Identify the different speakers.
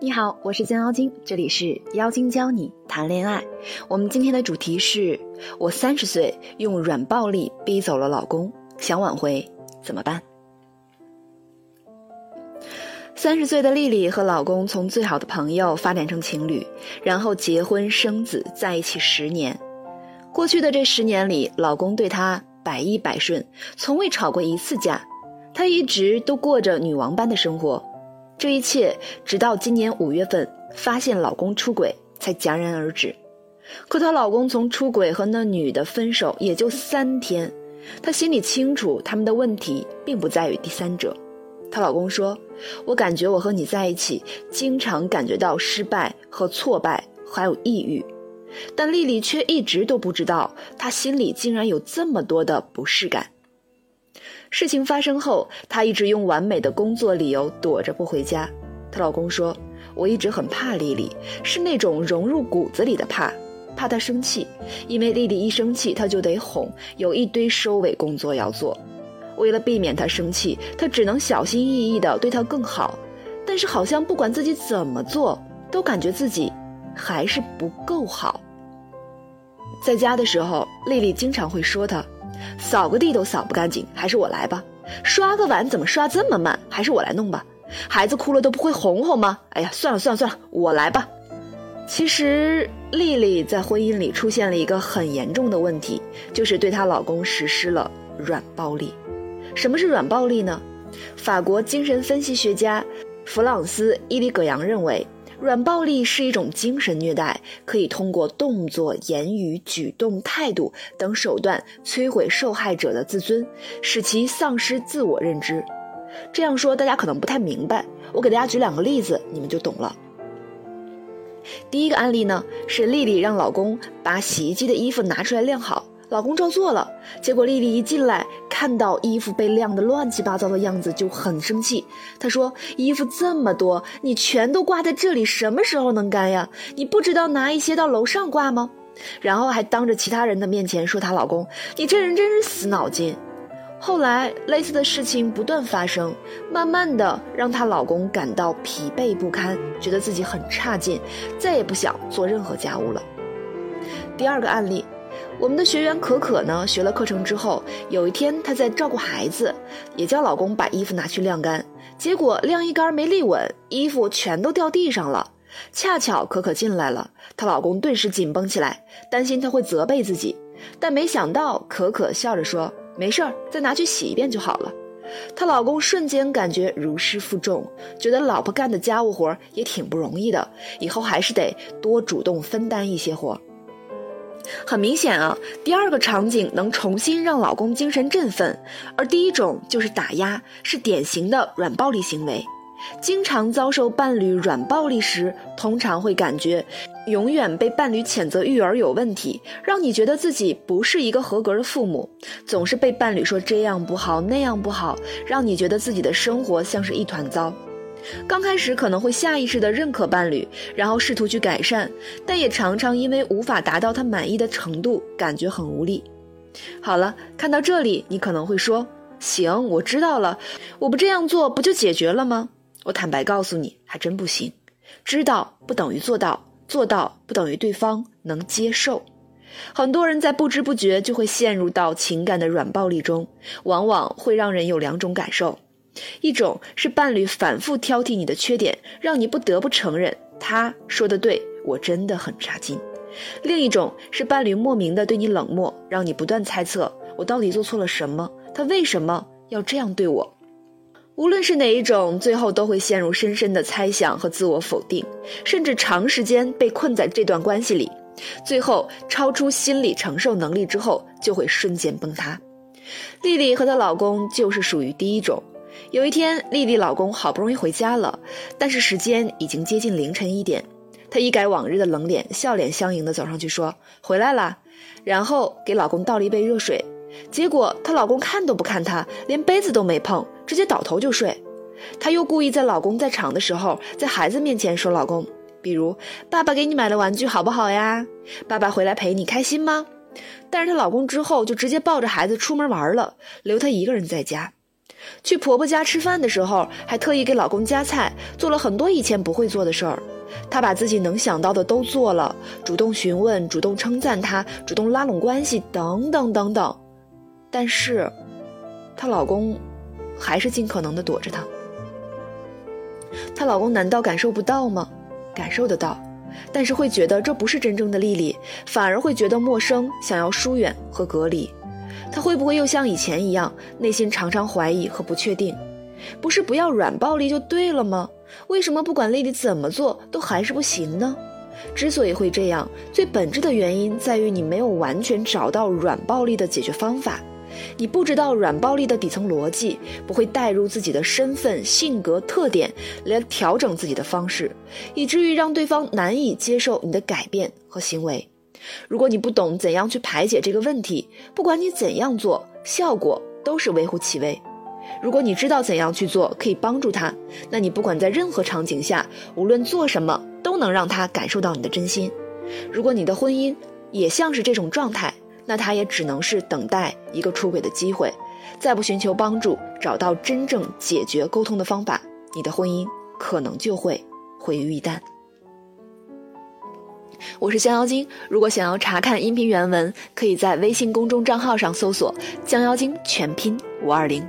Speaker 1: 你好，我是江妖精，这里是妖精教你谈恋爱。我们今天的主题是我三十岁用软暴力逼走了老公，想挽回怎么办？三十岁的丽丽和老公从最好的朋友发展成情侣，然后结婚生子，在一起十年。过去的这十年里，老公对她百依百顺，从未吵过一次架，她一直都过着女王般的生活。这一切直到今年五月份发现老公出轨才戛然而止。可她老公从出轨和那女的分手也就三天，她心里清楚他们的问题并不在于第三者。她老公说：“我感觉我和你在一起，经常感觉到失败和挫败，还有抑郁。”但丽丽却一直都不知道，她心里竟然有这么多的不适感。事情发生后，她一直用完美的工作理由躲着不回家。她老公说：“我一直很怕丽丽，是那种融入骨子里的怕，怕她生气，因为丽丽一生气，她就得哄，有一堆收尾工作要做。为了避免她生气，她只能小心翼翼地对她更好。但是好像不管自己怎么做，都感觉自己还是不够好。在家的时候，丽丽经常会说她。”扫个地都扫不干净，还是我来吧。刷个碗怎么刷这么慢，还是我来弄吧。孩子哭了都不会哄哄吗？哎呀，算了算了算了，我来吧。其实丽丽在婚姻里出现了一个很严重的问题，就是对她老公实施了软暴力。什么是软暴力呢？法国精神分析学家弗朗斯·伊里葛扬认为。软暴力是一种精神虐待，可以通过动作、言语、举动、态度等手段摧毁受害者的自尊，使其丧失自我认知。这样说大家可能不太明白，我给大家举两个例子，你们就懂了。第一个案例呢，是丽丽让老公把洗衣机的衣服拿出来晾好。老公照做了，结果丽丽一进来，看到衣服被晾得乱七八糟的样子，就很生气。她说：“衣服这么多，你全都挂在这里，什么时候能干呀？你不知道拿一些到楼上挂吗？”然后还当着其他人的面前说她老公：“你这人真是死脑筋。”后来类似的事情不断发生，慢慢的让她老公感到疲惫不堪，觉得自己很差劲，再也不想做任何家务了。第二个案例。我们的学员可可呢，学了课程之后，有一天她在照顾孩子，也叫老公把衣服拿去晾干，结果晾衣杆没立稳，衣服全都掉地上了。恰巧可可进来了，她老公顿时紧绷起来，担心她会责备自己，但没想到可可笑着说：“没事儿，再拿去洗一遍就好了。”她老公瞬间感觉如释负重，觉得老婆干的家务活也挺不容易的，以后还是得多主动分担一些活。很明显啊，第二个场景能重新让老公精神振奋，而第一种就是打压，是典型的软暴力行为。经常遭受伴侣软暴力时，通常会感觉永远被伴侣谴责育儿有问题，让你觉得自己不是一个合格的父母，总是被伴侣说这样不好那样不好，让你觉得自己的生活像是一团糟。刚开始可能会下意识地认可伴侣，然后试图去改善，但也常常因为无法达到他满意的程度，感觉很无力。好了，看到这里，你可能会说：“行，我知道了，我不这样做不就解决了吗？”我坦白告诉你，还真不行。知道不等于做到，做到不等于对方能接受。很多人在不知不觉就会陷入到情感的软暴力中，往往会让人有两种感受。一种是伴侣反复挑剔你的缺点，让你不得不承认他说的对，我真的很差劲；另一种是伴侣莫名的对你冷漠，让你不断猜测我到底做错了什么，他为什么要这样对我？无论是哪一种，最后都会陷入深深的猜想和自我否定，甚至长时间被困在这段关系里，最后超出心理承受能力之后，就会瞬间崩塌。丽丽和她老公就是属于第一种。有一天，丽丽老公好不容易回家了，但是时间已经接近凌晨一点。她一改往日的冷脸，笑脸相迎的走上去说：“回来了。”然后给老公倒了一杯热水。结果她老公看都不看她，连杯子都没碰，直接倒头就睡。她又故意在老公在场的时候，在孩子面前说：“老公，比如爸爸给你买了玩具，好不好呀？爸爸回来陪你，开心吗？”但是她老公之后就直接抱着孩子出门玩了，留她一个人在家。去婆婆家吃饭的时候，还特意给老公夹菜，做了很多以前不会做的事儿。她把自己能想到的都做了，主动询问，主动称赞他，主动拉拢关系，等等等等。但是，她老公还是尽可能的躲着她。她老公难道感受不到吗？感受得到，但是会觉得这不是真正的丽丽，反而会觉得陌生，想要疏远和隔离。他会不会又像以前一样，内心常常怀疑和不确定？不是不要软暴力就对了吗？为什么不管丽丽怎么做都还是不行呢？之所以会这样，最本质的原因在于你没有完全找到软暴力的解决方法。你不知道软暴力的底层逻辑，不会带入自己的身份、性格特点来调整自己的方式，以至于让对方难以接受你的改变和行为。如果你不懂怎样去排解这个问题，不管你怎样做，效果都是微乎其微。如果你知道怎样去做可以帮助他，那你不管在任何场景下，无论做什么，都能让他感受到你的真心。如果你的婚姻也像是这种状态，那他也只能是等待一个出轨的机会，再不寻求帮助，找到真正解决沟通的方法，你的婚姻可能就会毁于一旦。我是降妖精，如果想要查看音频原文，可以在微信公众账号上搜索“降妖精”全拼五二零。